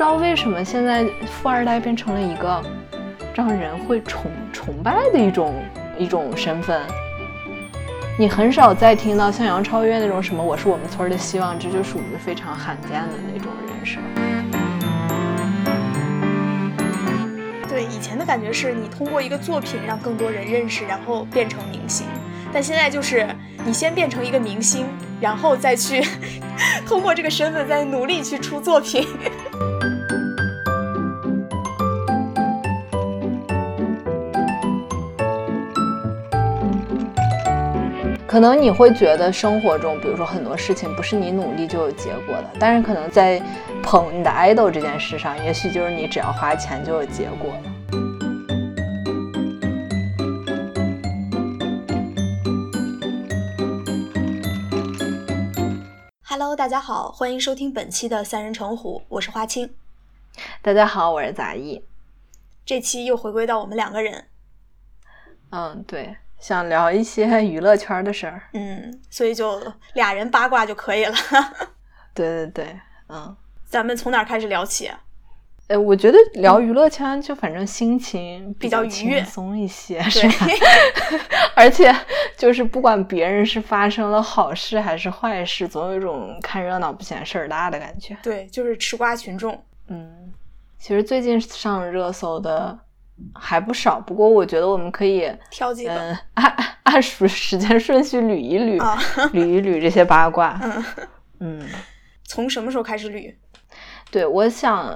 知道为什么现在富二代变成了一个让人会崇崇拜的一种一种身份。你很少再听到像杨超越那种什么“我是我们村的希望”，这就属于非常罕见的那种人设。对，以前的感觉是你通过一个作品让更多人认识，然后变成明星。但现在就是你先变成一个明星，然后再去 通过这个身份再努力去出作品。可能你会觉得生活中，比如说很多事情不是你努力就有结果的，但是可能在捧你的 idol 这件事上，也许就是你只要花钱就有结果了。Hello，大家好，欢迎收听本期的三人成虎，我是花青。大家好，我是杂艺。这期又回归到我们两个人。嗯，对。想聊一些 娱乐圈的事儿，嗯，所以就俩人八卦就可以了。对对对，嗯，咱们从哪开始聊起？呃，我觉得聊娱乐圈就反正心情比较轻松一些，是吧？而且就是不管别人是发生了好事还是坏事，总有一种看热闹不嫌事儿大的感觉。对，就是吃瓜群众。嗯，其实最近上热搜的。还不少，不过我觉得我们可以挑几个，按按时时间顺序捋一捋，捋一捋这些八卦。嗯，从什么时候开始捋？对，我想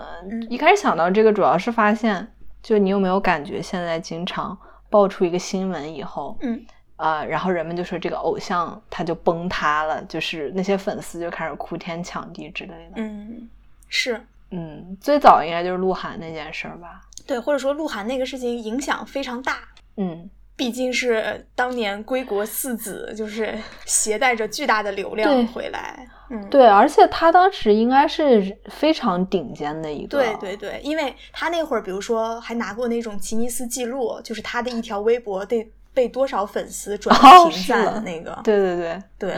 一开始想到这个，主要是发现，就你有没有感觉，现在经常爆出一个新闻以后，嗯，啊，然后人们就说这个偶像他就崩塌了，就是那些粉丝就开始哭天抢地之类的。嗯，是，嗯，最早应该就是鹿晗那件事吧。对，或者说鹿晗那个事情影响非常大，嗯，毕竟是当年归国四子，就是 携带着巨大的流量回来，嗯，对，而且他当时应该是非常顶尖的一个，对对对，因为他那会儿，比如说还拿过那种吉尼斯纪录，就是他的一条微博得被多少粉丝转评赞的那个，对对对对。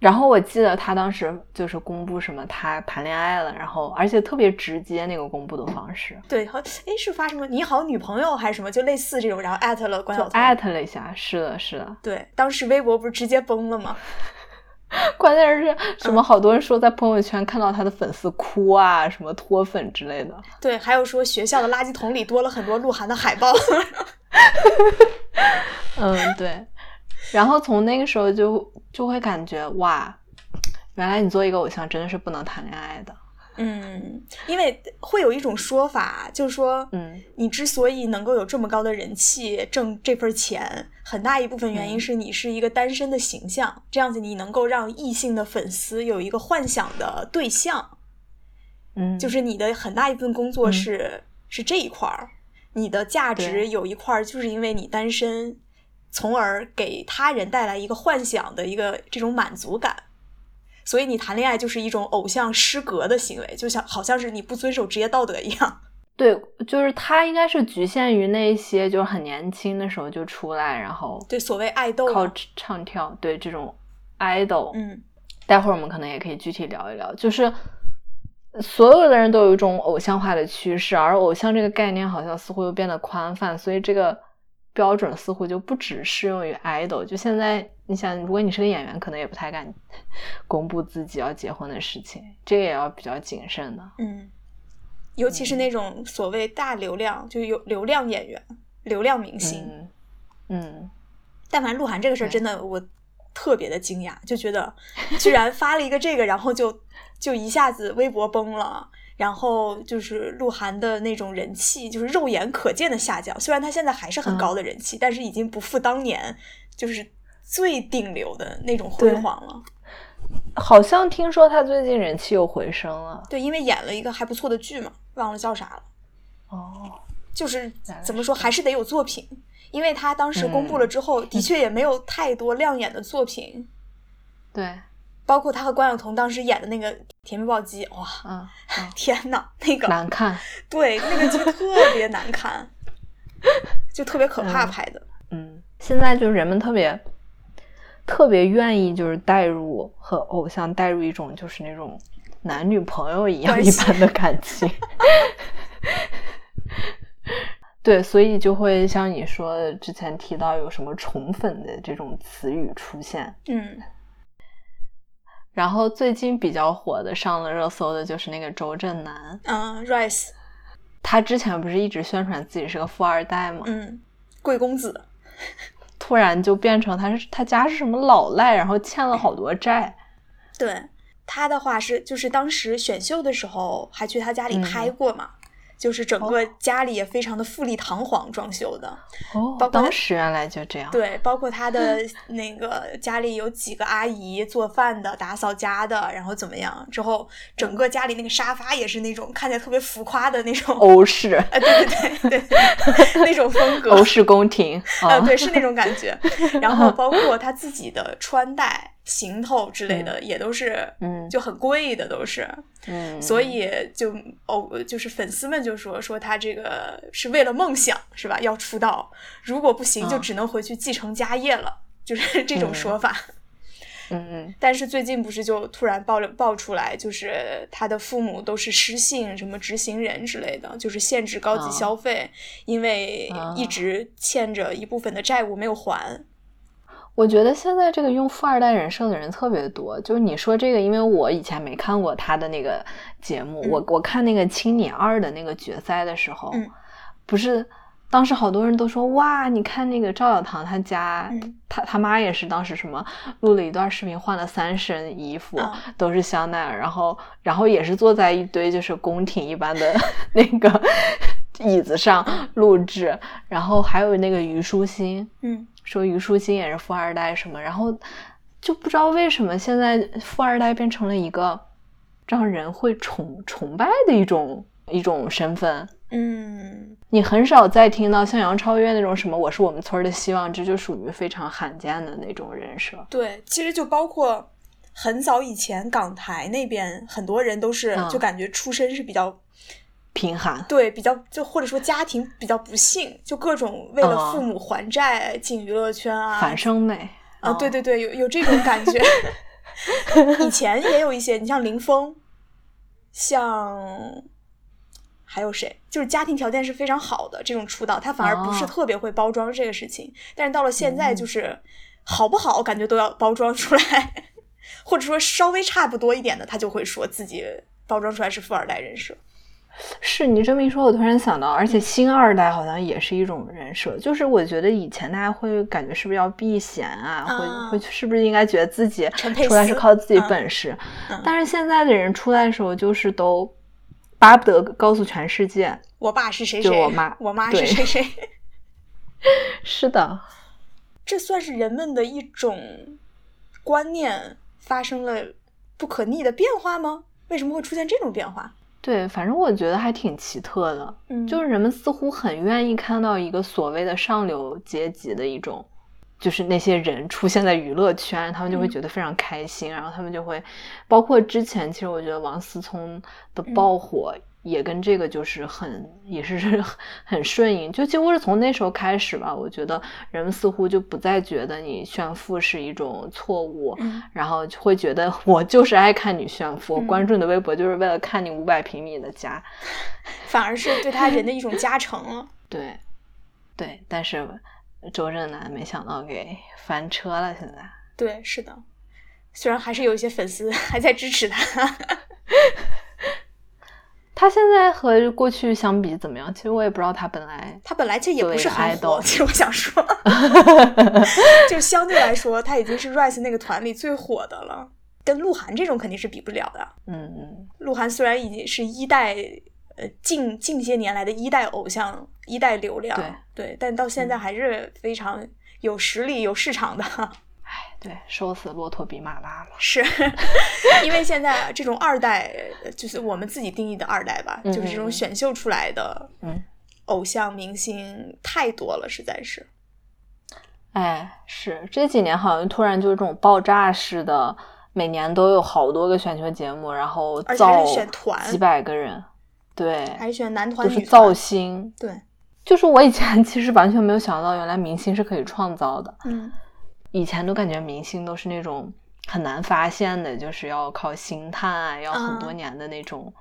然后我记得他当时就是公布什么他谈恋爱了，然后而且特别直接那个公布的方式。对，好，哎，是发什么你好女朋友还是什么，就类似这种，然后艾特了关晓彤，艾特了一下，是的，是的。对，当时微博不是直接崩了吗？关键是什么？好多人说在朋友圈看到他的粉丝哭啊，什么脱粉之类的。对，还有说学校的垃圾桶里多了很多鹿晗的海报。嗯，对。然后从那个时候就就会感觉哇，原来你做一个偶像真的是不能谈恋爱的。嗯，因为会有一种说法，就是说，嗯，你之所以能够有这么高的人气，挣这份钱，很大一部分原因是你是一个单身的形象，这样子你能够让异性的粉丝有一个幻想的对象。嗯，就是你的很大一部分工作是是这一块儿，你的价值有一块儿就是因为你单身。从而给他人带来一个幻想的一个这种满足感，所以你谈恋爱就是一种偶像失格的行为，就像好像是你不遵守职业道德一样。对，就是他应该是局限于那些就是很年轻的时候就出来，然后对所谓爱豆靠唱跳，对这种 idol，嗯，待会儿我们可能也可以具体聊一聊，就是所有的人都有一种偶像化的趋势，而偶像这个概念好像似乎又变得宽泛，所以这个。标准似乎就不只适用于 idol，就现在你想，如果你是个演员，可能也不太敢 公布自己要结婚的事情，这个也要比较谨慎的。嗯，尤其是那种所谓大流量，就有流量演员、流量明星。嗯，但凡鹿晗这个事儿，真的我特别的惊讶，就觉得居然发了一个这个，然后就就一下子微博崩了。然后就是鹿晗的那种人气，就是肉眼可见的下降。虽然他现在还是很高的人气，但是已经不复当年就是最顶流的那种辉煌了。好像听说他最近人气又回升了。对，因为演了一个还不错的剧嘛，忘了叫啥了。哦，就是怎么说，还是得有作品。因为他当时公布了之后，的确也没有太多亮眼的作品。对。包括他和关晓彤当时演的那个《甜蜜暴击》，哇，嗯，天呐，那个难看，对，那个就特别难看，就特别可怕拍的。嗯，现在就是人们特别特别愿意就是带入和偶像带入一种就是那种男女朋友一样一般的感情。对，所以就会像你说之前提到有什么宠粉的这种词语出现。嗯然后最近比较火的上了热搜的就是那个周震南，嗯，Rice，他之前不是一直宣传自己是个富二代吗？嗯，贵公子，突然就变成他是他家是什么老赖，然后欠了好多债。对他的话是，就是当时选秀的时候还去他家里嗯拍过嘛，就是整个哦家里也非常的富丽堂皇装修的。哦当时原来就这样。对，包括他的 那个家里有几个阿姨做饭的、打扫家的，然后怎么样？之后整个家里那个沙发也是那种看起来特别浮夸的那种，欧式，哎，对对对对对，那种风格。欧式宫廷。呃，啊对，是那种感觉。然后包括他自己的穿戴、行头之类的，也都是，嗯就很贵的，都是。嗯，所以就哦，就是粉丝们就说说他这个是为了梦想，是吧？要出道，如果不行，就嗯只能回去继承家业了，就是 这种说法。嗯嗯但是最近不是就突然爆了爆出来，就是他的父母都是失信，什么执行人之类的，就是限制高级啊消费，因为啊一直欠着一部分的债务没有还。我觉得现在这个用富二代人设的人特别多。就是你说这个，因为我以前没看过他的那个节目，嗯我我看那个《青你二》的那个决赛的时候，嗯不是当时好多人都说哇，你看那个赵小棠他家，嗯他他妈也是当时什么录了一段视频，换了三身衣服，啊都是香奈儿，然后然后也是坐在一堆就是宫廷一般的 那个椅子上录制，然后还有那个虞书欣，嗯说虞书欣也是富二代什么，然后就不知道为什么现在富二代变成了一个让人会崇崇拜的一种一种身份。嗯你很少再听到像杨超越那种什么“我是我们村儿的希望”，这就属于非常罕见的那种人设。对，其实就包括很早以前港台那边很多人都是，嗯就感觉出身是比较贫寒，对比较就或者说家庭比较不幸，就各种为了嗯。父母还债进娱乐圈啊，反生美啊，对对，对对，有有这种感觉。以前也有一些，你像林峰，像还有谁，就是家庭条件是非常好的这种出道，他反而不是哦。特别会包装这个事情。但是到了现在，嗯。就是好不好，感觉都要包装出来，或者说稍微差不多一点的，他就会说自己包装出来是富二代人设。是你这么一说，我突然想到，而且新二代好像也是一种人设，就是我觉得以前大家会感觉是不是要避嫌啊，啊会会是不是应该觉得自己出来是靠自己嗯本事，嗯但是现在的人出来的时候，就是都巴不得告诉全世界，我爸是谁谁，我妈我妈对是谁谁。是的，这算是人们的一种观念发生了不可逆的变化吗？为什么会出现这种变化？对，反正我觉得还挺奇特的，嗯。就是人们似乎很愿意看到一个所谓的上流阶级的一种，就是那些人出现在娱乐圈，他们就会嗯。觉得非常开心，然后他们就会，包括之前，其实我觉得王思聪的嗯。爆火也跟这个就是很也是 很顺应，就几乎是从那时候开始吧，我觉得人们似乎就不再觉得你炫富是一种错误，嗯然后就会觉得 我就是爱看你炫富，嗯关注你的微博就是为了看你五百平米的家。反而是对他人的一种加成了。对，对，但是周震南没想到给翻车了，现在。对，是的，虽然还是有一些粉丝还在支持他。他现在和过去相比怎么样？其实我也不知道他本来他本来其实也不是很火，其实我想说，就相对来说，他已经是 Rise 那个团里最火的了，跟鹿晗这种肯定是比不了的。嗯嗯鹿晗虽然已经是一代，呃，近近些年来的一代偶像、一代流量，对但到现在嗯还是非常有实力、有市场的。哎，对，瘦死骆驼比马大了。是 因为现在这种二代，呃就是我们自己定义的二代吧，嗯就是这种嗯选秀出来的嗯，偶像明星太多了，实在是。哎，是这几年好像突然就是这种爆炸式的，每年都有好多个选秀节目，然后而且还造是选团几百个人，对，还是选男团、女就是造。星。对，就是我以前 其实完全没有想到，原来明星是可以创造的。嗯以前都感觉明星都是那种很难发现的，就是要靠星探啊，要很多嗯年的那种。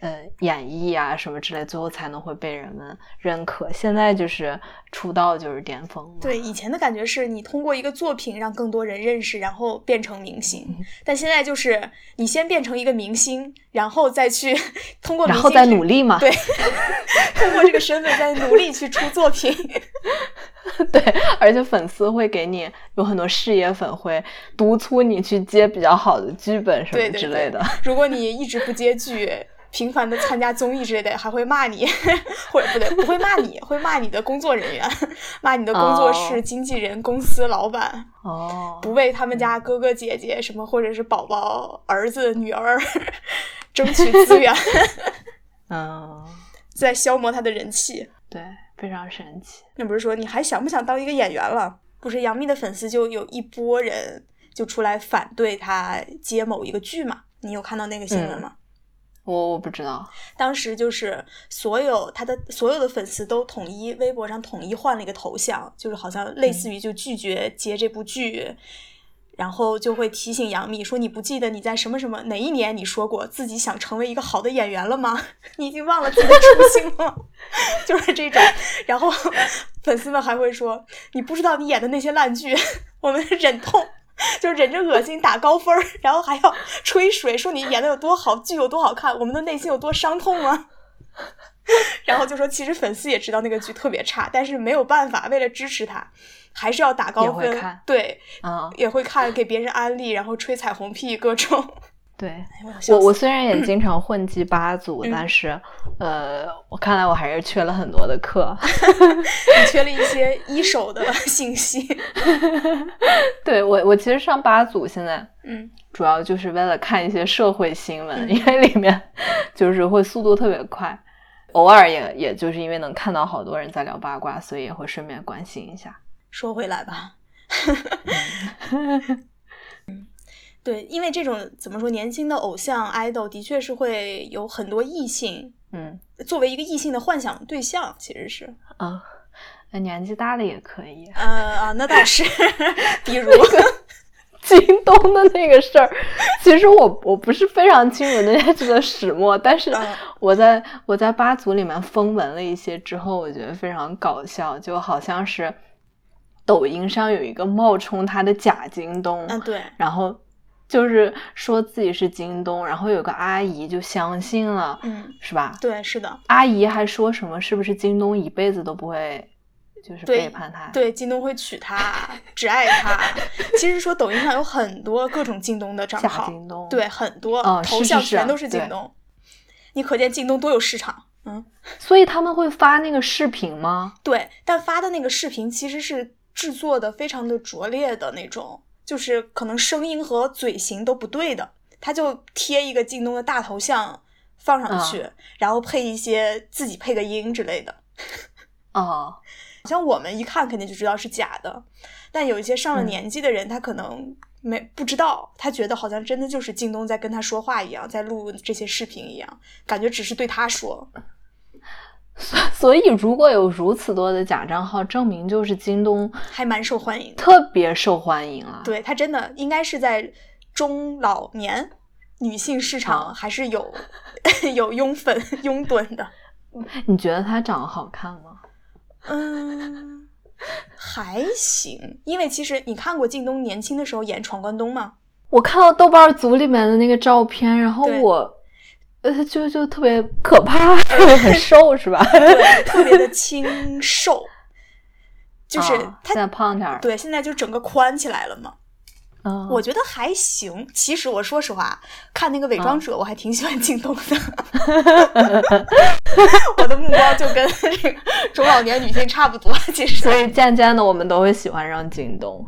呃，演绎啊什么之类，最后才能会被人们认可。现在就是出道就是巅峰嘛。对，以前的感觉是你通过一个作品让更多人认识，然后变成明星。但现在就是你先变成一个明星，然后再去 通过然后再努力嘛。对，通过这个身份再努力去出作品。对，而且粉丝会给你有很多事业粉会督促你去接比较好的剧本什么对对对之类的。如果你一直不接剧，频繁的参加综艺之类的，还会骂你，或者不对，不会骂你，会骂你的工作人员，骂你的工作室、哦经纪人、公司老板，哦，不为他们家哥哥姐姐什么，或者是宝宝、儿子、女儿 争取资源，嗯，在消磨他的人气。对，非常神奇。那不是说你还想不想当一个演员了？不是杨幂的粉丝就有一波人就出来反对她接某一个剧嘛？你有看到那个新闻吗？我我不知道。当时就是所有他的所有的粉丝都统一微博上统一换了一个头像，就是好像类似于就拒绝接这部剧，然后就会提醒杨幂说：“你不记得你在什么什么哪一年你说过自己想成为一个好的演员了吗？你已经忘了自己的初心了？” 就是这种，然后粉丝们还会说：“你不知道你演的那些烂剧，我们忍痛。”就是忍着恶心打高分儿，然后还要吹水，说你演的有多好，剧有多好看，我们的内心有多伤痛啊。然后就说，其实粉丝也知道那个剧特别差，但是没有办法，为了支持他，还是要打高分。对，嗯，也会看，给别人安利，然后吹彩虹屁，各种。对。我我虽然也经常混迹 八组，嗯但是呃，我看来我还是缺了很多的课。你缺了一些一手的信息。对我，我其实上八组现在嗯主要就是为了看一些社会新闻，嗯因为里面就是会速度特别快，偶尔也也就是因为能看到好多人在聊八卦，所以也会顺便关心一下。说回来吧，对，因为这种怎么说，年轻的偶像 idol 的确是会有很多异性嗯。作为一个异性的幻想对象，其实是，啊，那年纪大的也可以。呃啊，那倒是，比如，京东的那个事儿，其实我我不是非常清楚那件事的始末，但是嗯我在我在八组里面风闻了一些之后，我觉得非常搞笑，就好像是抖音上有一个冒充他的假京东，嗯，对，然后就是说自己是京东，然后有个阿姨就相信了，嗯，是吧？对，是的，阿姨还说什么是不是京东一辈子都不会就是背叛他？对，京东会娶她，只爱她。其实说抖音上有很多各种京东的账号，京东，对，很多、哦头像全都是京对东，你可见京东多有市场。嗯，所以他们会发那个视频吗？对，但发的那个视频其实是制作的非常的拙劣的那种，就是可能声音和嘴型都不对的，他就贴一个京东的大头像放上去，然后配一些自己配个音之类的。哦，像我们一看肯定就知道是假的，但有一些上了嗯年纪的人，他可能没不知道，他觉得好像真的就是京东在跟他说话一样，在录这些视频一样，感觉只是对他说。所以如果有如此多的假账号，证明就是京东还蛮受欢迎。特别受欢迎啊。，对他真的应该是在中老年女性市场啊还是有 有拥粉 拥趸的。你觉得他长得好看吗？嗯，还行，因为其实你看过靳东年轻的时候演《闯关东》吗？我看到豆瓣组里面的那个照片，然后我，呃，就就特别可怕，很瘦是吧？对，特别的清瘦，就是他啊现在胖点儿。对，现在就整个宽起来了嘛。嗯，我觉得还行。其实我说实话，看那个伪嗯装者，我还挺喜欢靳东的。我的目光就跟这 个中老年女性差不多。其实所以渐渐的，我们都会喜欢上靳东。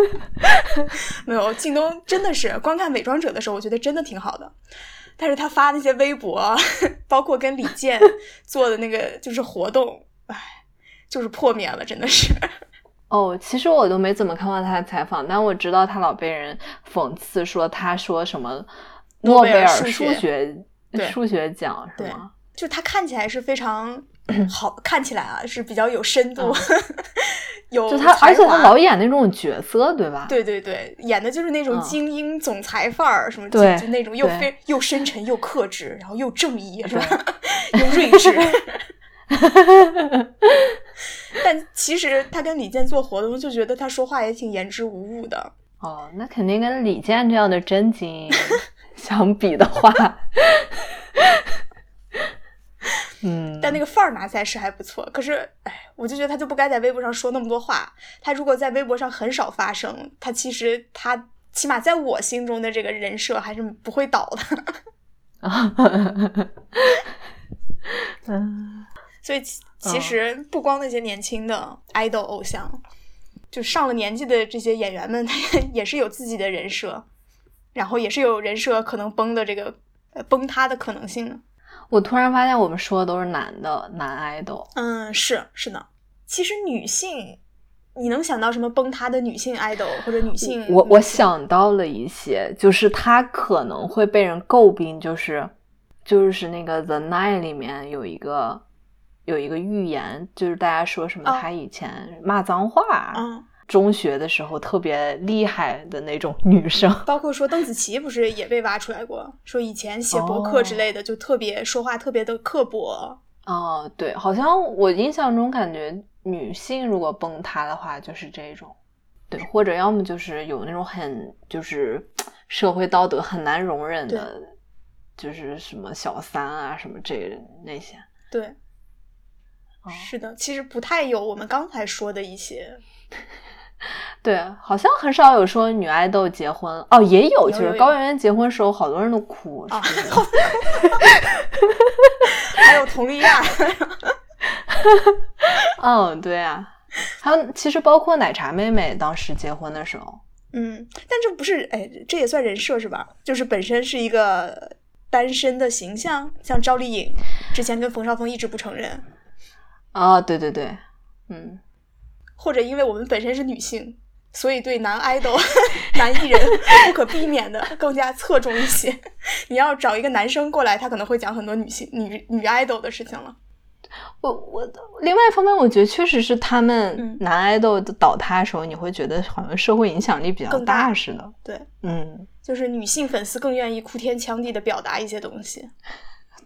没有靳东真的是光看伪装者的时候，我觉得真的挺好的。但是他发那些微博，包括跟李健 做的那个就是活动，唉，就是破灭了，真的是。哦，其实我都没怎么看过他的采访，但我知道他老被人讽刺说他说什么诺贝尔数数学数学奖是吗？就他看起来是非常 好，看起来啊是比较有深度，有就他，而且他老演那种角色，对吧？对对对，演的就是那种嗯精英总裁范儿，什么就对就那种又非又深沉又克制，然后又正义，是吧？又睿智。但其实他跟李健做活动，就觉得他说话也挺言之无物的。哦，那肯定跟李健这样的真金相比的话，嗯，但那个范儿拿起来是还不错。可是，哎，我就觉得他就不该在微博上说那么多话。他如果在微博上很少发声，他其实他起码在我心中的这个人设还是不会倒的。嗯，所以其其实不光那些年轻的 idol 偶像，就上了年纪的这些演员们，他也是有自己的人设，然后也是有人设可能崩的这个呃崩塌的可能性的。我突然发现我们说的都是男的男 idol，嗯，是是的。其实女性，你能想到什么崩塌的女性 idol 或者女性？我我想到了一些，就是她可能会被人诟病，就是就是那个 The Night 里面有一个有一个预言，就是大家说什么她以前骂脏话，嗯，中学的时候特别厉害的那种女生。包括说邓紫棋不是也被挖出来过，说以前写博客之类的，就特别说话特别的刻薄。哦，对，好像我印象中感觉女性如果崩塌的话，就是这种，对，或者要么就是有那种很就是 社会道德很难容忍的，就是什么小三啊什么这那些。对，哦是的，其实不太有我们刚才说的一些。对，好像很少有说女爱豆结婚哦，也有，就是高圆圆结婚时候，好多人都哭，是？还有佟丽娅，嗯，对啊，还有其实包括奶茶妹妹当时结婚的时候，嗯，但这不是，哎，这也算人设是吧？就是本身是一个单身的形象，像赵丽颖之前跟冯绍峰一直不承认，啊，对对对，嗯，或者因为我们本身是女性，所以对男 idol、男艺人不可避免的更加侧重一些。你要找一个男生过来，他可能会讲很多女性、女女 idol 的事情了。我我另外一方面，我觉得确实是他们嗯男爱豆的倒塌的时候，你会觉得好像社会影响力比较大大似的。对，嗯，就是女性粉丝更愿意哭天抢地的表达一些东西。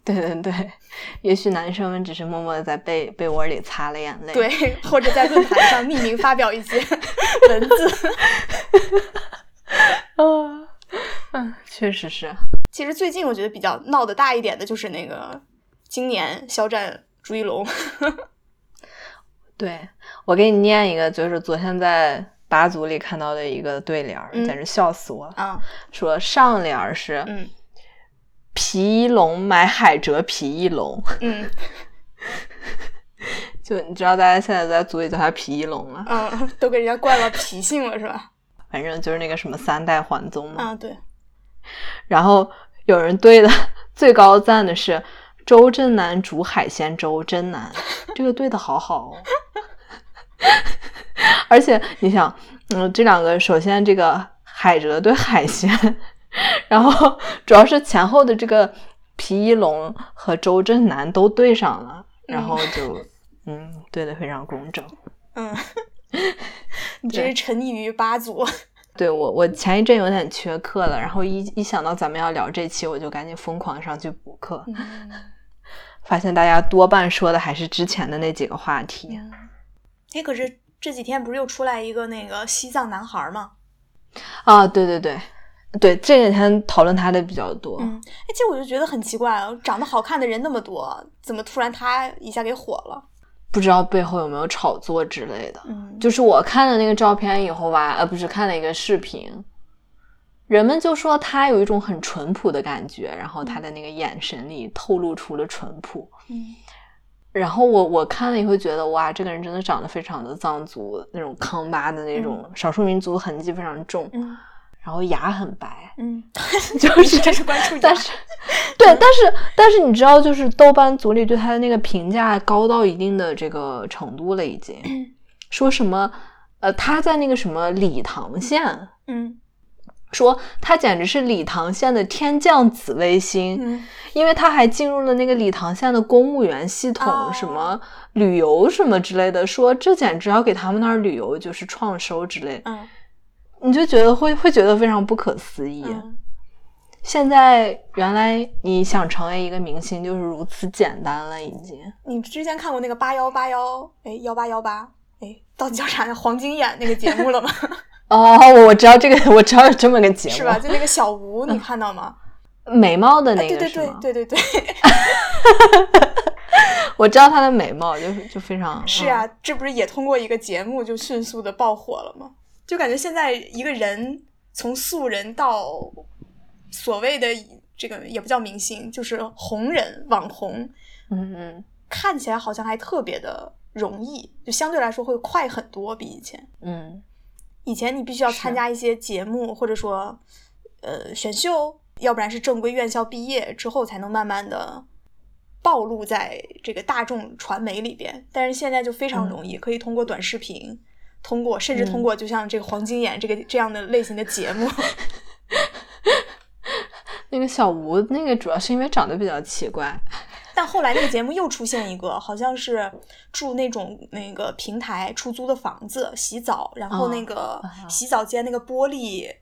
对 对对，也许男生们只是默默的在被被窝里擦了眼泪。，对，或者在论坛上匿名发表一些 文字。嗯嗯，确实是。其实最近我觉得比较闹得大一点的就是那个今年肖战、朱一龙。对我给你念一个，就是昨天在八组里看到的一个对联儿，嗯简直笑死我了。啊，说上联儿是嗯皮衣龙买海蜇皮一龙，嗯 就你知道大家现在在组里叫他皮衣龙了，嗯，都给人家惯了脾性了是吧？反正就是那个什么三代还宗嘛。啊，对，然后有人对的最高赞的是周震南煮海鲜粥真难，这个对的好好哦。而且你想，嗯，这两个首先这个海蜇对海鲜，然后主要是前后的这个皮一龙和周震南都对上了，然后就嗯对的非常工整。嗯，你这是沉溺于八组。对我，我前一阵有点缺课了，然后一一想到咱们要聊这期，我就赶紧疯狂上去补课。嗯发现大家多半说的还是之前的那几个话题。哎，可是这几天不是又出来一个那个西藏男孩吗？啊，对对对，对，这几天讨论他的比较多。嗯，哎，其实我就觉得很奇怪啊，长得好看的人那么多，怎么突然他一下给火了？不知道背后有没有炒作之类的。嗯，就是我看了那个照片以后吧，呃，不是看了一个视频，人们就说他有一种很淳朴的感觉，然后他的那个眼神里透露出了淳朴。嗯然后我我看了以后觉得，哇，这个人真的长得非常的藏族那种康巴的那种少数民族痕迹非常重，嗯然后牙很白，嗯，就是这是关注但是，对，但是但是你知道，就是豆瓣组里对他的那个评价高到一定的这个程度了，已经说什么呃他在那个什么理塘县，嗯。说他简直是理塘县的天降紫微星，嗯因为他还进入了那个理塘县的公务员系统，哦什么旅游什么之类的，说这简直要给他们那儿旅游就是创收之类，嗯你就觉得会会觉得非常不可思议。嗯，现在原来你想成为一个明星就是如此简单了，已经。你之前看过那个八幺八幺，哎，幺八幺八，哎，到底叫啥呀？黄金眼那个节目了吗？哦，我知道这个，我知道有这么个节目，是吧？就那个小吴，你看到吗？美貌的哎那对对对个是吗？对对对，我知道她的美貌，就是就非常是啊，这不是也通过一个节目就迅速的爆火了吗？就感觉现在一个人从素人到所谓的这个也不叫明星，就是红人、网红，嗯嗯看起来好像还特别的容易，就相对来说会快很多，比以前。嗯以前你必须要参加一些节目，或者说呃选秀，要不然是正规院校毕业之后才能慢慢的暴露在这个大众传媒里边。但是现在就非常容易，可以通过短视频，通过甚至通过就像这个黄金眼这个这样的类型的节目，那个小吴，那个主要是因为长得比较奇怪。但后来那个节目又出现一个，好像是住那种那个平台出租的房子洗澡，然后那个啊洗澡间那个玻璃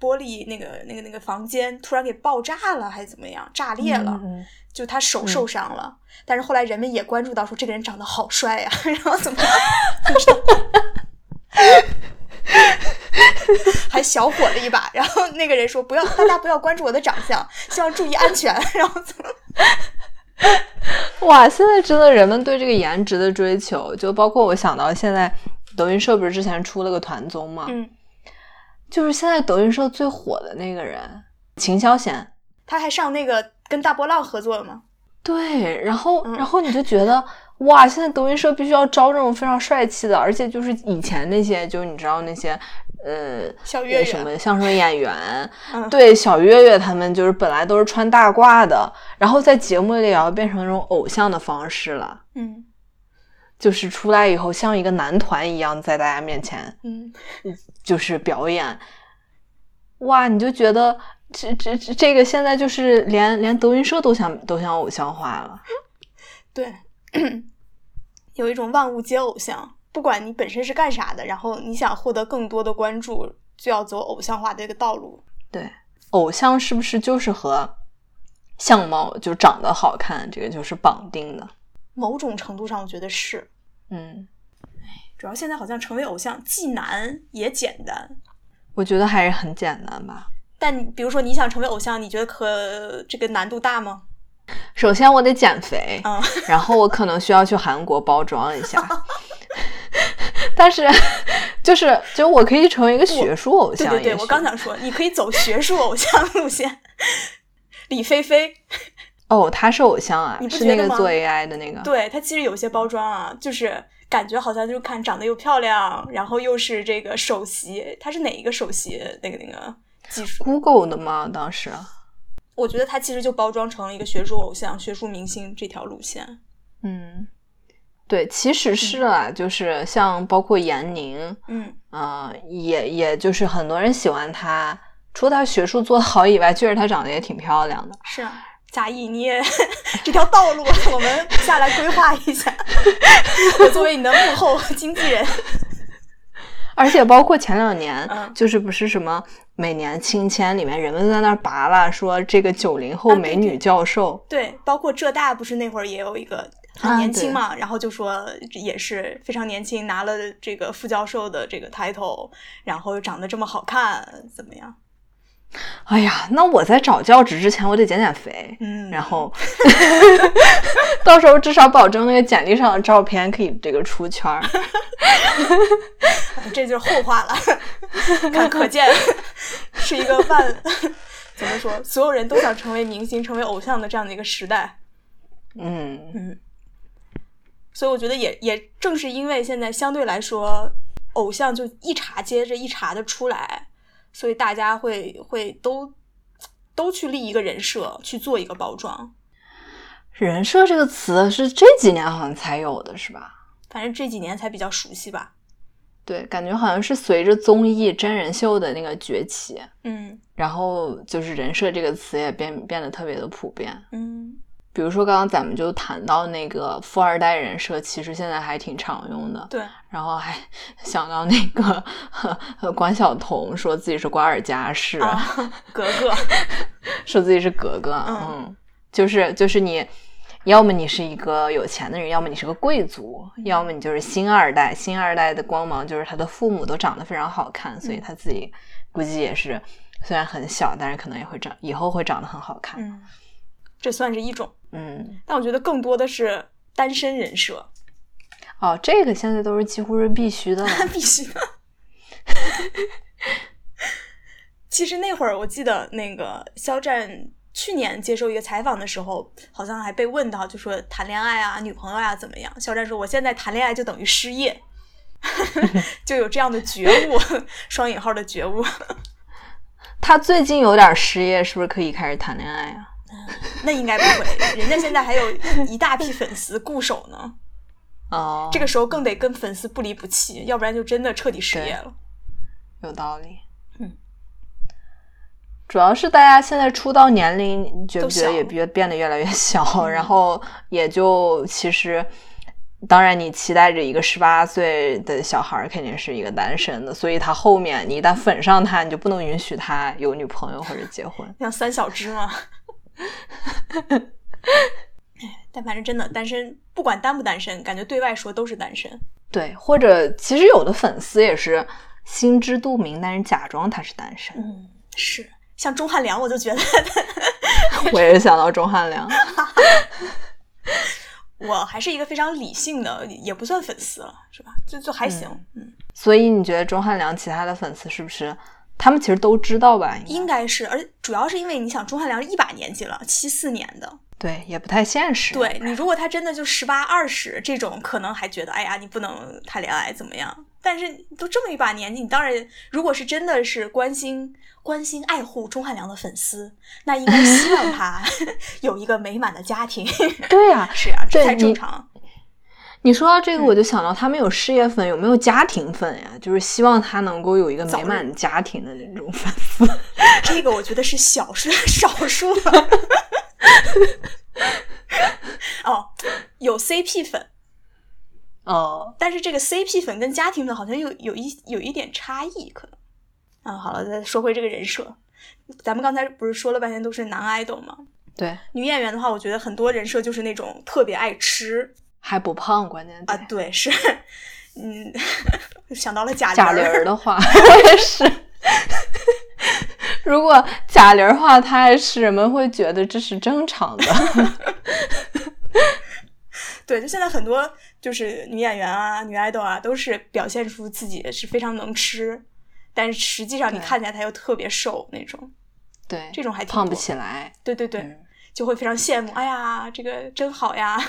玻璃那个那个那个房间突然给爆炸了，还是怎么样，炸裂了，嗯就他手受伤了。但是后来人们也关注到说这个人长得好帅呀、然后怎么样，还小火了一把。然后那个人说不要，大家不要关注我的长相，希望注意安全。然后怎么？哇，现在真的人们对这个颜值的追求，就包括我想到现在德云社不是之前出了个团综嘛，嗯，就是现在德云社最火的那个人秦霄贤。他还上那个跟大波浪合作了吗？对，然后，嗯。然后你就觉得，哇，现在德云社必须要招这种非常帅气的，而且就是以前那些，就你知道那些，呃，小岳岳什么相声演员，嗯。对，小岳岳他们就是本来都是穿大褂的，然后在节目里也要变成那种偶像的方式了，嗯。就是出来以后像一个男团一样在大家面前嗯，就是表演，哇，你就觉得这这这这个现在就是连连德云社都想都想偶像化了。对，有一种万物皆偶像，不管你本身是干啥的，然后你想获得更多的关注，就要走偶像化的这个道路。对，偶像是不是就是和相貌就长得好看这个就是绑定的？某种程度上，我觉得是。嗯，主要现在好像成为偶像既难也简单。我觉得还是很简单吧。但比如说你想成为偶像，你觉得可这个难度大吗？首先我得减肥，嗯，然后我可能需要去韩国包装一下。但是，就是就我可以成为一个学术偶像，对对对，我刚想说，你可以走学术偶像路线。李菲菲，哦，他是偶像啊你，不觉得吗是那个做 AI 的那个。对她其实有些包装啊，就是感觉好像就看长得又漂亮，然后又是这个首席，她是哪一个首席那个那个技术？Google 的吗？当时我觉得他其实就包装成了一个学术偶像、学术明星这条路线。嗯，对，其实是啊，就是像包括闫宁，嗯，啊、也也就是很多人喜欢她，除了她学术做得好以外，确实她长得也挺漂亮的。是啊。贾毅，你也 这条道路，我们下来规划一下。我作为你的幕后经纪人，而且包括前两年，嗯就是不是什么每年清签里面，人们在那儿拔拉说这个九零后美女教授，对，包括浙大不是那会儿也有一个啊很年轻嘛，然后就说也是非常年轻，拿了这个副教授的这个 title，然后又长得这么好看，怎么样？哎呀，那我在找教职之前，我得减减肥，嗯，然后 到时候至少保证那个简历上的照片可以这个出圈儿。这就是后话了，看可见 是一个万怎么说，所有人都想成为明星、成为偶像的这样的一个时代。嗯，嗯，所以我觉得也也正是因为现在相对来说，偶像就一茬接着一茬的出来，所以大家会会都都去立一个人设，去做一个包装。人设这个词是这几年好像才有的，是吧？反正这几年才比较熟悉吧。对，感觉好像是随着综艺真人秀的那个崛起，嗯然后就是人设这个词也变变得特别的普遍。嗯比如说刚刚咱们就谈到那个富二代人设，其实现在还挺常用的。对，然后还想到那个呵关晓彤说自己是瓜尔佳氏，啊，格格，说自己是格格，嗯嗯，就是就是你，要么你是一个有钱的人，要么你是个贵族，要么你就是星二代。星二代的光芒就是他的父母都长得非常好看，所以他自己估计也是虽然很小，但是可能也会长以后会长得很好看。嗯，这算是一种，嗯，但我觉得更多的是单身人设，哦，这个现在都是几乎是必须的了。必须的。其实那会儿我记得那个肖战去年接受一个采访的时候，好像还被问到，就说谈恋爱啊、女朋友呀、怎么样？肖战说：“我现在谈恋爱就等于失业，就有这样的觉悟，双引号的觉悟。他最近有点失业，是不是可以开始谈恋爱啊？那应该不会，人家现在还有一大批粉丝固守呢。哦，这个时候更得跟粉丝不离不弃，要不然就真的彻底失业了。有道理。嗯，主要是大家现在出道年龄，你觉不觉得也变变得越来越小？然后也就其实，当然你期待着一个十八岁的小孩儿肯定是一个单身的，所以他后面你一旦粉上他，你就不能允许他有女朋友或者结婚。像三小只嘛。哎，但反正真的单身，不管单不单身，感觉对外说都是单身。对，或者其实有的粉丝也是心知肚明，但是假装他是单身。嗯，是像钟汉良，我就觉得 我也是想到钟汉良。我还是一个非常理性的，也不算粉丝了，是吧？就就还行，嗯，所以你觉得钟汉良其他的粉丝是不是他们其实都知道吧？应该是，而主要是因为你想，钟汉良一把年纪了，七四年的，对，也不太现实。对你，如果他真的就十八二十这种，可能还觉得，哎呀，你不能谈恋爱怎么样？但是都这么一把年纪，你当然，如果是真的是关心、关心、爱护钟汉良的粉丝，那应该希望他 有一个美满的家庭。对呀、是呀、这才正常。你说到这个，我就想到他们有事业粉，有没有家庭粉呀？就是希望他能够有一个美满家庭的那种粉丝。这个我觉得是小数少数了。哦，有 CP 粉，哦，但是这个 CP 粉跟家庭粉好像有有一有一点差异，可能。啊，好了，再说回这个人设，咱们刚才不是说了半天都是男 idol 吗？对，女演员的话，我觉得很多人设就是那种特别爱吃还不胖，关键啊，对对，是，嗯，想到了贾贾玲的 话，我也是。如果贾玲话，她爱吃，人们会觉得这是正常的。对，就现在很多就是女演员啊、女爱豆啊，都是表现出自己是非常能吃，但是实际上你看起来她又特别瘦那种。对，这种还挺胖不起来。对对对，嗯就会非常羡慕。哎呀，这个真好呀！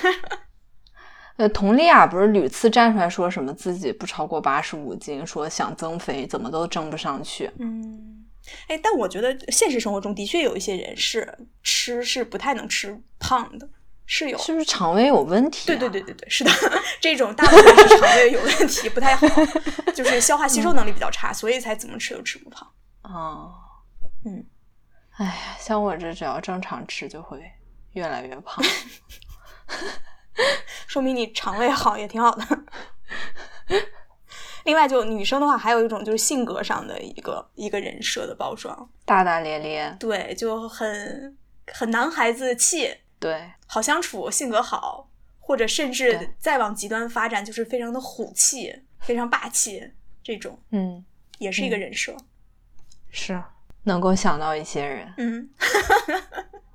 呃，佟丽娅不是屡次站出来说什么自己不超过八十五斤，说想增肥怎么都增不上去。嗯，哎，但我觉得现实生活中的确有一些人是吃是不太能吃胖的，是有。是不是肠胃有问题、啊？对对对对对，是的，这种大部分是肠胃有问题，不太好，就是消化吸收能力比较差，所以才怎么吃都吃不胖。哦，嗯，哎呀，像我这只要正常吃就会越来越胖。说明你肠胃好也挺好的。另外，就女生的话，还有一种就是性格上的一个一个人设的包装，大大咧咧，对，就很很男孩子气，对好相处，性格好，或者甚至再往极端发展，就是非常的虎气，非常霸气，这种嗯，也是一个人设。是能够想到一些人。嗯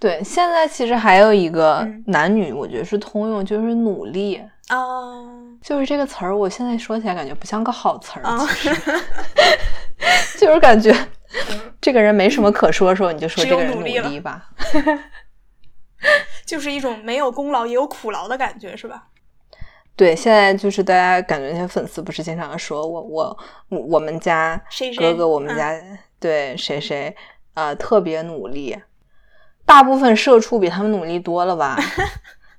对，现在其实还有一个嗯男女，我觉得是通用，就是努力。啊就是这个词儿，我现在说起来感觉不像个好词儿，啊，就是感觉这个人没什么可说的时候，你就说这个人有努力吧。就是一种没有功劳也有苦劳的感觉，是吧？对，现在就是大家感觉那些粉丝不是经常说我我我我们家哥哥，我们嗯家、对谁谁呃特别努力，大部分社畜比他们努力多了吧？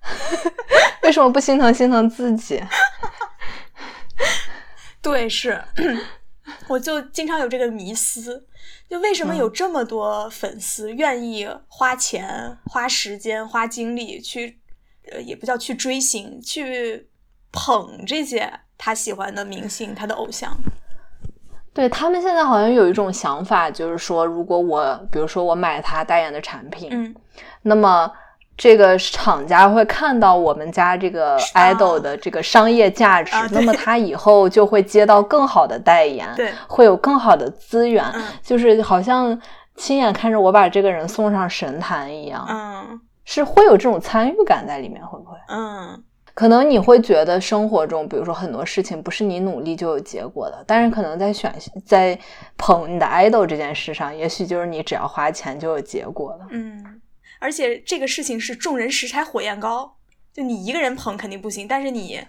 为什么不心疼心疼自己？对，是，我就经常有这个迷思，就为什么有这么多粉丝愿意花钱、花时间、花精力去，呃，也不叫去追星，去捧这些他喜欢的明星、他的偶像。对他们现在好像有一种想法，就是说，如果我，比如说我买他代言的产品，嗯，那么这个厂家会看到我们家这个 idol 的这个商业价值，啊那么他以后就会接到更好的代言，对会有更好的资源，嗯。就是好像亲眼看着我把这个人送上神坛一样，嗯。是会有这种参与感在里面，会不会？嗯可能你会觉得生活中，比如说很多事情不是你努力就有结果的，但是可能在选在捧你的 idol 这件事上，也许就是你只要花钱就有结果了。嗯，而且这个事情是众人拾柴火焰高，就你一个人捧肯定不行，但是你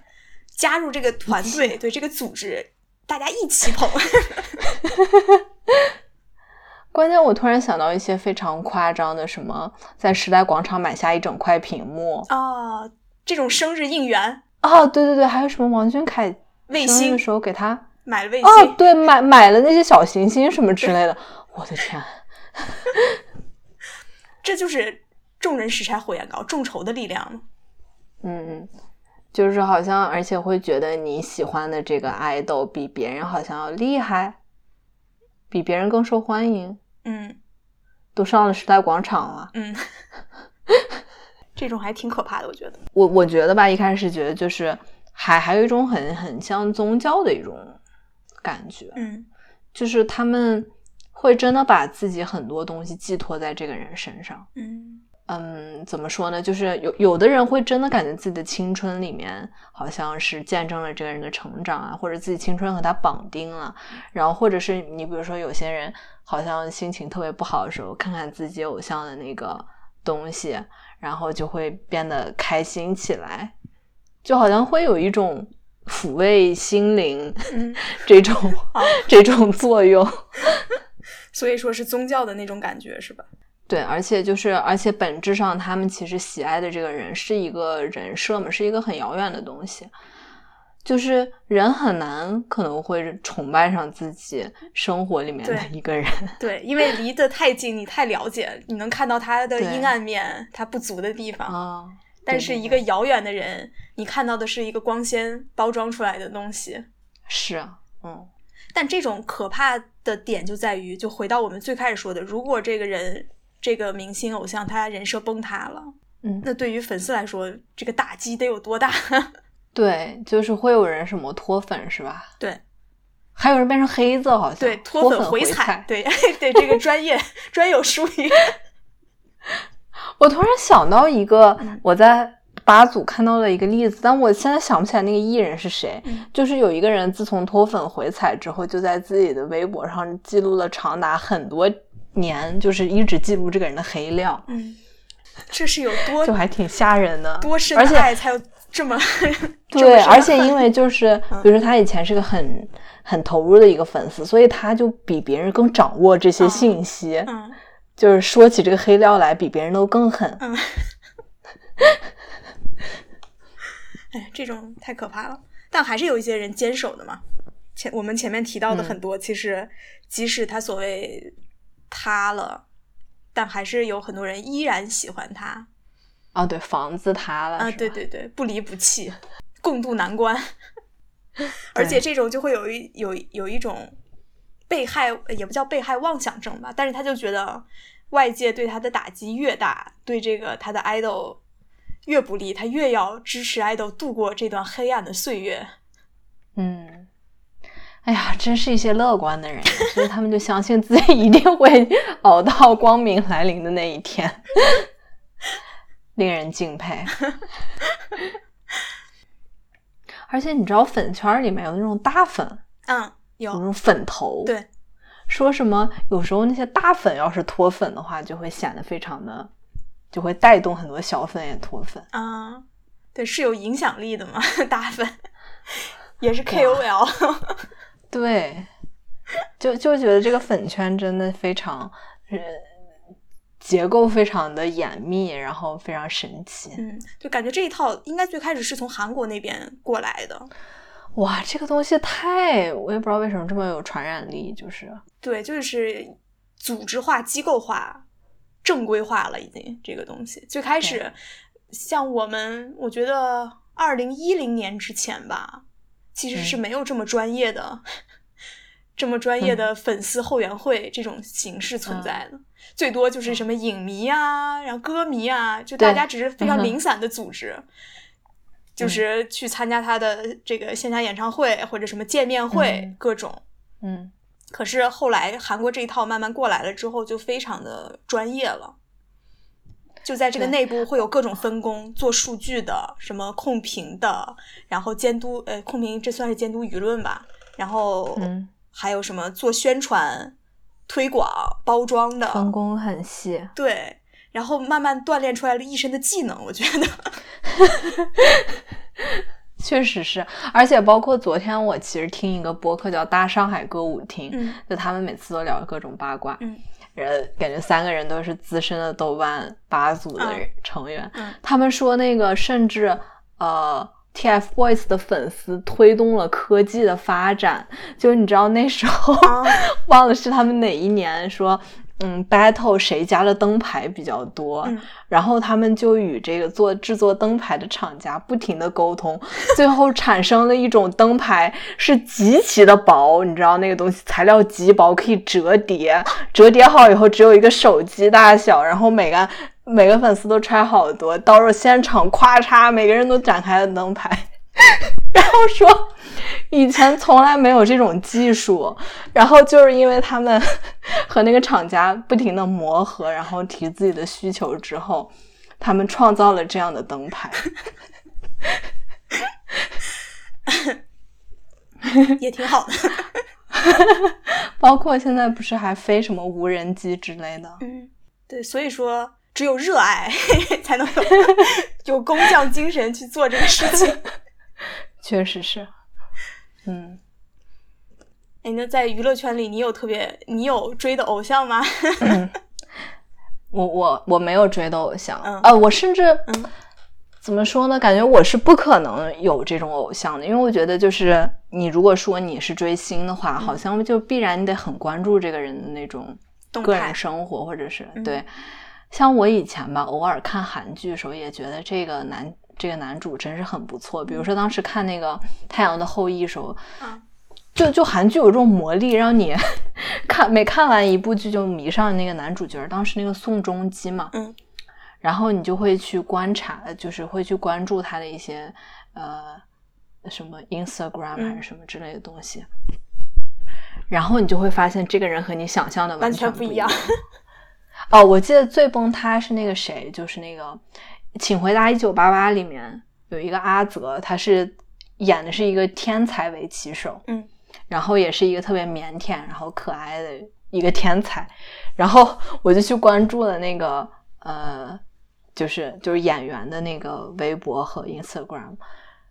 加入这个团队，对这个组织，大家一起捧。关键我突然想到一些非常夸张的，什么在时代广场买下一整块屏幕哦，这种生日应援，哦，对对对，还有什么王俊凯卫星的时候给他买了卫哦，对，买买了那些小行星什么之类的，我的天 这就是众人拾柴火焰高，众筹的力量嘛。嗯，就是好像，而且会觉得你喜欢的这个爱豆比别人好像要厉害，比别人更受欢迎，嗯都上了时代广场了。嗯，这种还挺可怕的，我觉得。我我觉得吧，一开始觉得就是还还有一种很很像宗教的一种感觉，嗯就是他们会真的把自己很多东西寄托在这个人身上。嗯嗯，怎么说呢？就是有有的人会真的感觉自己的青春里面好像是见证了这个人的成长啊，或者自己青春和他绑定了。然后或者是你比如说有些人好像心情特别不好的时候，看看自己偶像的那个东西，然后就会变得开心起来，就好像会有一种抚慰心灵嗯，这种 这种作用。所以说是宗教的那种感觉，是吧？对，而且就是，而且本质上，他们其实喜爱的这个人是一个人设嘛，是一个很遥远的东西。就是人很难可能会崇拜上自己生活里面的一个人。对，因为离得太近，你太了解，你能看到他的阴暗面，他不足的地方。啊，但是一个遥远的人，你看到的是一个光鲜包装出来的东西。是啊，嗯，但这种可怕的点就在于，就回到我们最开始说的，如果这个人、这个明星偶像他人设崩塌了，嗯那对于粉丝来说，这个打击得有多大？对，就是会有人什么脱粉是吧？对还有人变成黑子，好像对，脱粉回踩，对 对，这个专业专有术语。我突然想到一个嗯我在八组看到的一个例子，但我现在想不起来那个艺人是谁。嗯就是有一个人自从脱粉回踩之后，就在自己的微博上记录了长达很多年，就是一直记录这个人的黑料，嗯，这是有多就还挺吓人的。多深而且的爱才有这么这么对，而且因为就是，比如说他以前是个很很投入的一个粉丝，所以他就比别人更掌握这些嗯信息，嗯就是说起这个黑料来，比别人都更狠。嗯，哎，这种太可怕了。但还是有一些人坚守的嘛。前我们前面提到的嗯很多，其实即使他所谓塌了，但还是有很多人依然喜欢他啊，对，房子塌了啊！对对对，不离不弃，共度难关。而且这种就会有一有有一种被害，也不叫被害妄想症吧，但是他就觉得外界对他的打击越大，对这个他的 idol 越不利，他越要支持 idol 度过这段黑暗的岁月。嗯，哎呀，真是一些乐观的人，所以他们就相信自己一定会 熬到光明来临的那一天，令人敬佩。而且你知道粉圈里面有那种大粉，嗯，有有那种粉头，，对，说什么有时候那些大粉要是脱粉的话，就会显得非常的，就会带动很多小粉也脱粉。啊、对，是有影响力的嘛，大粉也是 KOL。对，就就觉得这个粉圈真的非常，呃，结构非常的严密，然后非常神奇。嗯，就感觉这一套应该最开始是从韩国那边过来的。哇，这个东西太，我也不知道为什么这么有传染力，就是对，就是组织化、机构化、正规化了，已经这个东西。最开始，像我们，我觉得二零一零年之前吧，其实是没有这么专业的、这么专业的粉丝后援会这种形式存在的。最多就是什么影迷啊，然后歌迷啊，就大家只是非常零散的组织。就是去参加他的这个线下演唱会或者什么见面会，各种，嗯。可是后来韩国这一套慢慢过来了之后，就非常的专业了。就在这个内部会有各种分工，做数据的，什么控评的，然后监督，呃，控评这算是监督舆论吧。然后还有什么做宣传、推广、包装的，分工很细。对。然后慢慢锻炼出来了一身的技能，我觉得，确实是。而且包括昨天我其实听一个播客叫《大上海歌舞厅》，就他们每次都聊各种八卦，嗯，人感觉三个人都是资深的豆瓣八组的成员，他们说那个甚至呃，TFBOYS 的粉丝推动了科技的发展，就你知道那时候 忘了是他们哪一年说。嗯，battle 谁家的灯牌比较多，然后他们就与这个做制作灯牌的厂家不停的沟通，最后产生了一种灯牌是极其的薄，你知道那个东西材料极薄，可以折叠，折叠好以后只有一个手机大小，然后每个每个粉丝都揣好多，到时候现场咵嚓，每个人都展开了灯牌，然后说。以前从来没有这种技术，然后就是因为他们和那个厂家不停的磨合，然后提自己的需求之后，他们创造了这样的灯牌，也挺好的。包括现在不是还飞什么无人机之类的？嗯，对，所以说只有热爱 才能有 有工匠精神去做这个事情。确实是。嗯，哎，那在娱乐圈里，你有特别你有追的偶像吗？我我我没有追的偶像，呃，我甚至怎么说呢？感觉我是不可能有这种偶像的，因为我觉得就是你如果说你是追星的话，好像就必然你得很关注这个人的那种个人生活，或者是对。像我以前吧，偶尔看韩剧的时候，也觉得这个男。这个男主真是很不错，比如说当时看那个《太阳的后裔》时候，就就韩剧有这种魔力，让你 看每看完一部剧就迷上那个男主角。当时那个宋仲基嘛，嗯，然后你就会去观察，就是会去关注他的一些呃什么 Instagram 还是什么之类的东西，然后你就会发现这个人和你想象的完全不一样。哦，我记得最崩塌是那个谁，就是那个。请回答一九八八里面有一个阿泽，他是演的是一个天才围棋手，嗯，然后也是一个特别腼腆然后可爱的一个天才，然后我就去关注了那个呃，就是就是演员的那个微博和 Instagram，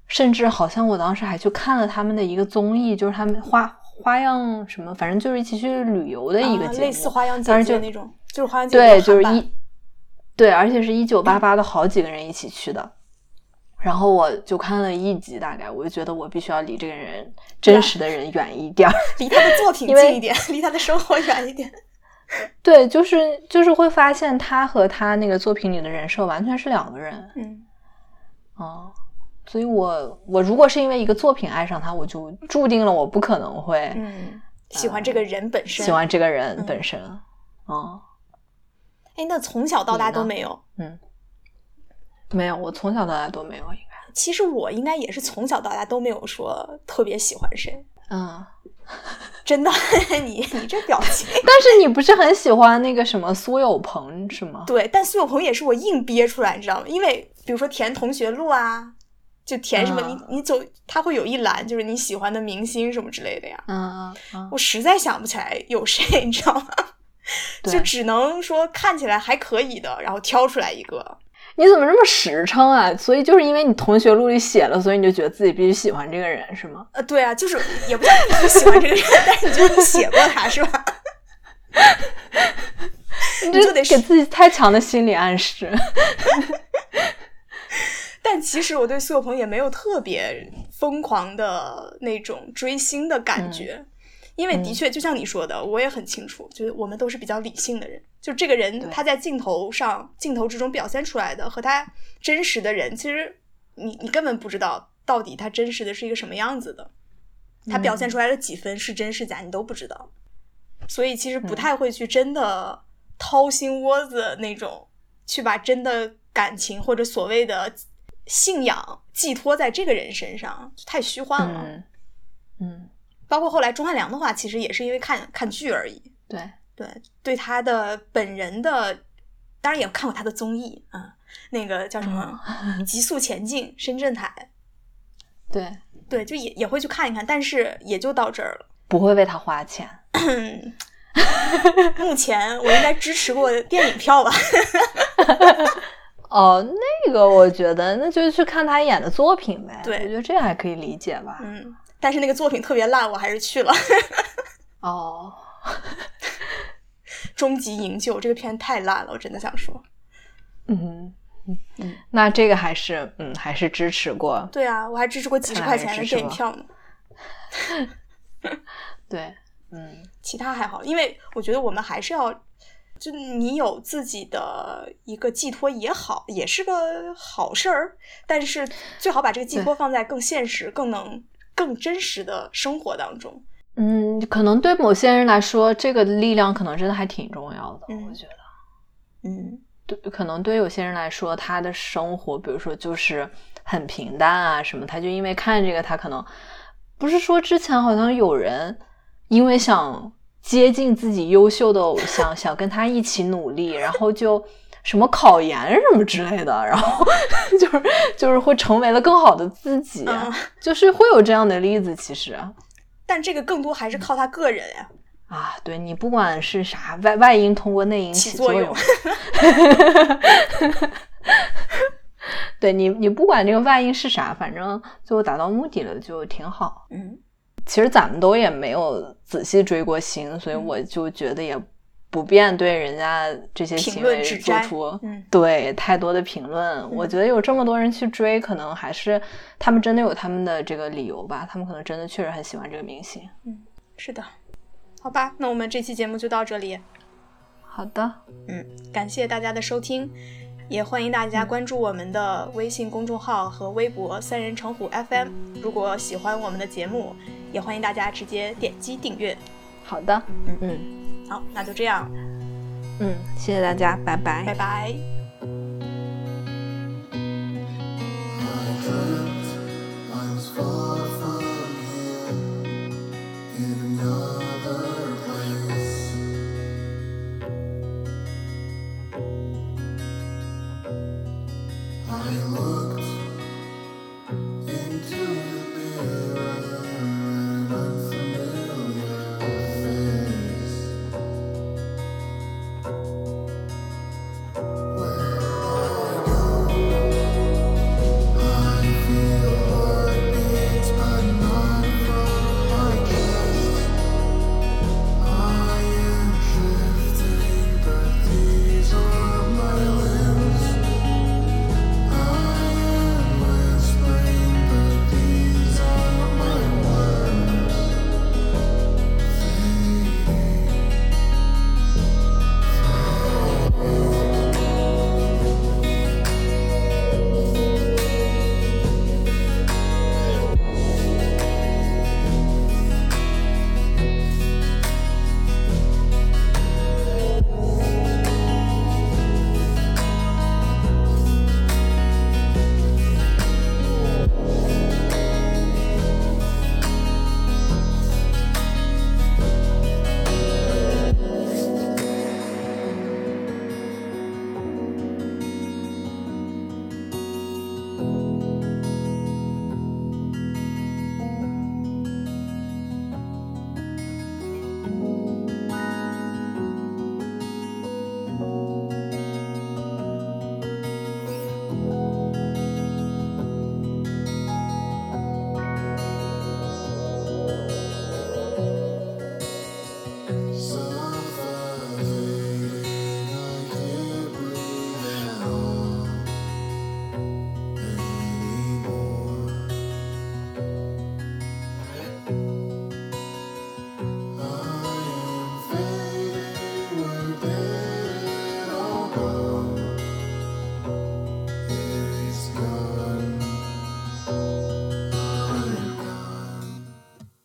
甚至好像我当时还去看了他们的一个综艺，就是他们花花样什么，反正就是一起去旅游的一个节目，类似花样姐姐那种，就是花样姐姐对，就是一。对，而且是一九八八的好几个人一起去的，然后我就看了一集，大概我就觉得我必须要离这个人真实的人远一点，离他的作品近一点，离他的生活远一点。对，就是就是会发现他和他那个作品里的人设完全是两个人。嗯，哦，所以我我如果是因为一个作品爱上他，我就注定了我不可能会嗯喜欢这个人本身，喜欢这个人本身。哦。哎，那从小到大都没有？嗯，没有，我从小到大都没有。应该，其实我应该也是从小到大都没有说特别喜欢谁。嗯，真的，你你这表情。但是你不是很喜欢那个什么苏有朋是吗？对，但苏有朋也是我硬憋出来，你知道吗？因为比如说填同学录啊，就填什么，你你走，他会有一栏就是你喜欢的明星什么之类的呀。嗯嗯，我实在想不起来有谁，你知道吗？就只能说看起来还可以的，然后挑出来一个。你怎么这么实诚啊？所以就是因为你同学录里写了，所以你就觉得自己必须喜欢这个人是吗？呃，对啊，就是也不叫必须喜欢这个人，但是你就是写过他是吧？你就得给自己太强的心理暗示。但其实我对苏有朋也没有特别疯狂的那种追星的感觉，因为的确就像你说的，我也很清楚，就是我们都是比较理性的人。就这个人他在镜头上、镜头之中表现出来的和他真实的人，其实你你根本不知道到底他真实的是一个什么样子的，他表现出来的几分是真是假，你都不知道。所以其实不太会去真的掏心窝子那种，去把真的感情或者所谓的信仰寄托在这个人身上，太虚幻了。嗯，包括后来钟汉良的话，其实也是因为看看剧而已。对对，对他的本人的，当然也看过他的综艺啊，那个叫什么《极速前进》深圳台。对对，就也也会去看一看，但是也就到这儿了。不会为他花钱。目前我应该支持过电影票吧？哦，那个我觉得那就去看他演的作品呗。对，我觉得这还可以理解吧。嗯，但是那个作品特别烂，我还是去了。哦，终极营救这个片太烂了，我真的想说。嗯嗯，那这个还是嗯还是支持过。对啊，我还支持过几十块钱的电影票呢。对。嗯，其他还好，因为我觉得我们还是要，就你有自己的一个寄托也好，也是个好事儿。但是最好把这个寄托放在更现实、更能、更真实的生活当中。嗯，可能对某些人来说，这个力量可能真的还挺重要的。我觉得，嗯，对，可能对有些人来说，他的生活，比如说就是很平淡啊什么，他就因为看这个，他可能不是说之前好像有人。因为想接近自己优秀的偶像，想跟他一起努力，然后就什么考研什么之类的，然后 就是就是会成为了更好的自己，就是会有这样的例子。其实，但这个更多还是靠他个人呀。啊，对你不管是啥外外因通过内因起作用，对你你不管这个外因是啥，反正最后达到目的了就挺好。嗯。其实咱们都也没有仔细追过星，所以我就觉得也不便对人家这些行为做出对太多的评论。我觉得有这么多人去追，可能还是他们真的有他们的这个理由吧。他们可能真的确实很喜欢这个明星。嗯，是的，好吧，那我们这期节目就到这里。好的，嗯，感谢大家的收听。也欢迎大家关注我们的微信公众号和微博“三人成虎 FM”。如果喜欢我们的节目，也欢迎大家直接点击订阅。好的，嗯嗯，好，那就这样。嗯，谢谢大家，拜拜，拜拜。